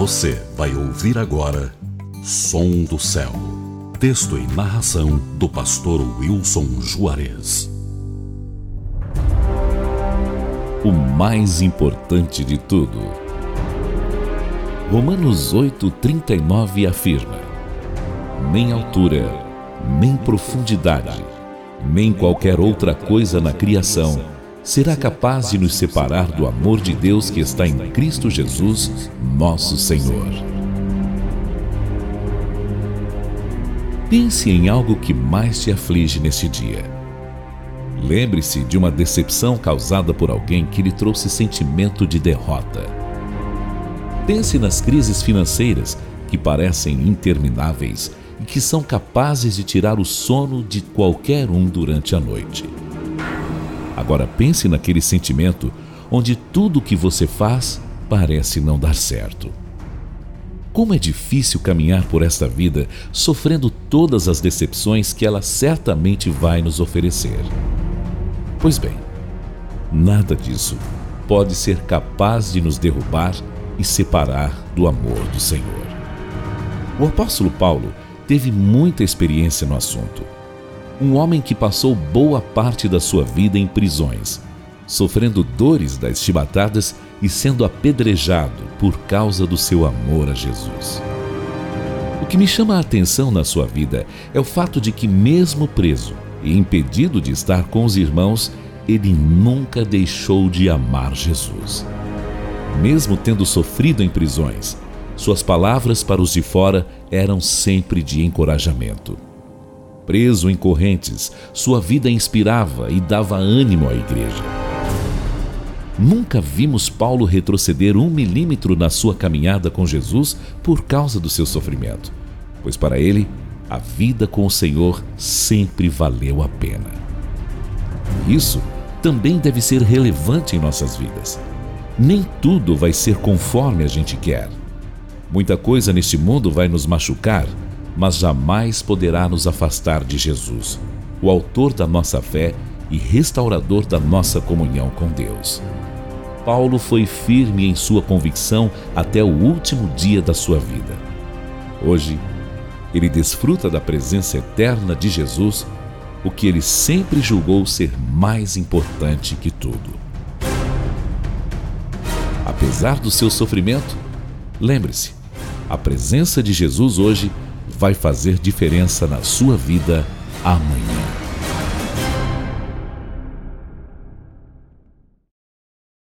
Você vai ouvir agora Som do Céu. Texto e narração do pastor Wilson Juarez. O mais importante de tudo. Romanos 8:39 afirma: Nem altura, nem profundidade, nem qualquer outra coisa na criação será capaz de nos separar do amor de Deus que está em Cristo Jesus, nosso Senhor. Pense em algo que mais te aflige neste dia. Lembre-se de uma decepção causada por alguém que lhe trouxe sentimento de derrota. Pense nas crises financeiras que parecem intermináveis e que são capazes de tirar o sono de qualquer um durante a noite. Agora pense naquele sentimento onde tudo o que você faz parece não dar certo. Como é difícil caminhar por esta vida sofrendo todas as decepções que ela certamente vai nos oferecer. Pois bem, nada disso pode ser capaz de nos derrubar e separar do amor do Senhor. O apóstolo Paulo teve muita experiência no assunto um homem que passou boa parte da sua vida em prisões, sofrendo dores das chibatadas e sendo apedrejado por causa do seu amor a Jesus. O que me chama a atenção na sua vida é o fato de que, mesmo preso e impedido de estar com os irmãos, ele nunca deixou de amar Jesus. Mesmo tendo sofrido em prisões, suas palavras para os de fora eram sempre de encorajamento preso em correntes, sua vida inspirava e dava ânimo à igreja. Nunca vimos Paulo retroceder um milímetro na sua caminhada com Jesus por causa do seu sofrimento, pois para ele a vida com o Senhor sempre valeu a pena. Isso também deve ser relevante em nossas vidas. Nem tudo vai ser conforme a gente quer. Muita coisa neste mundo vai nos machucar mas jamais poderá nos afastar de Jesus, o Autor da nossa fé e restaurador da nossa comunhão com Deus. Paulo foi firme em sua convicção até o último dia da sua vida. Hoje, ele desfruta da presença eterna de Jesus, o que ele sempre julgou ser mais importante que tudo. Apesar do seu sofrimento, lembre-se, a presença de Jesus hoje vai fazer diferença na sua vida amanhã.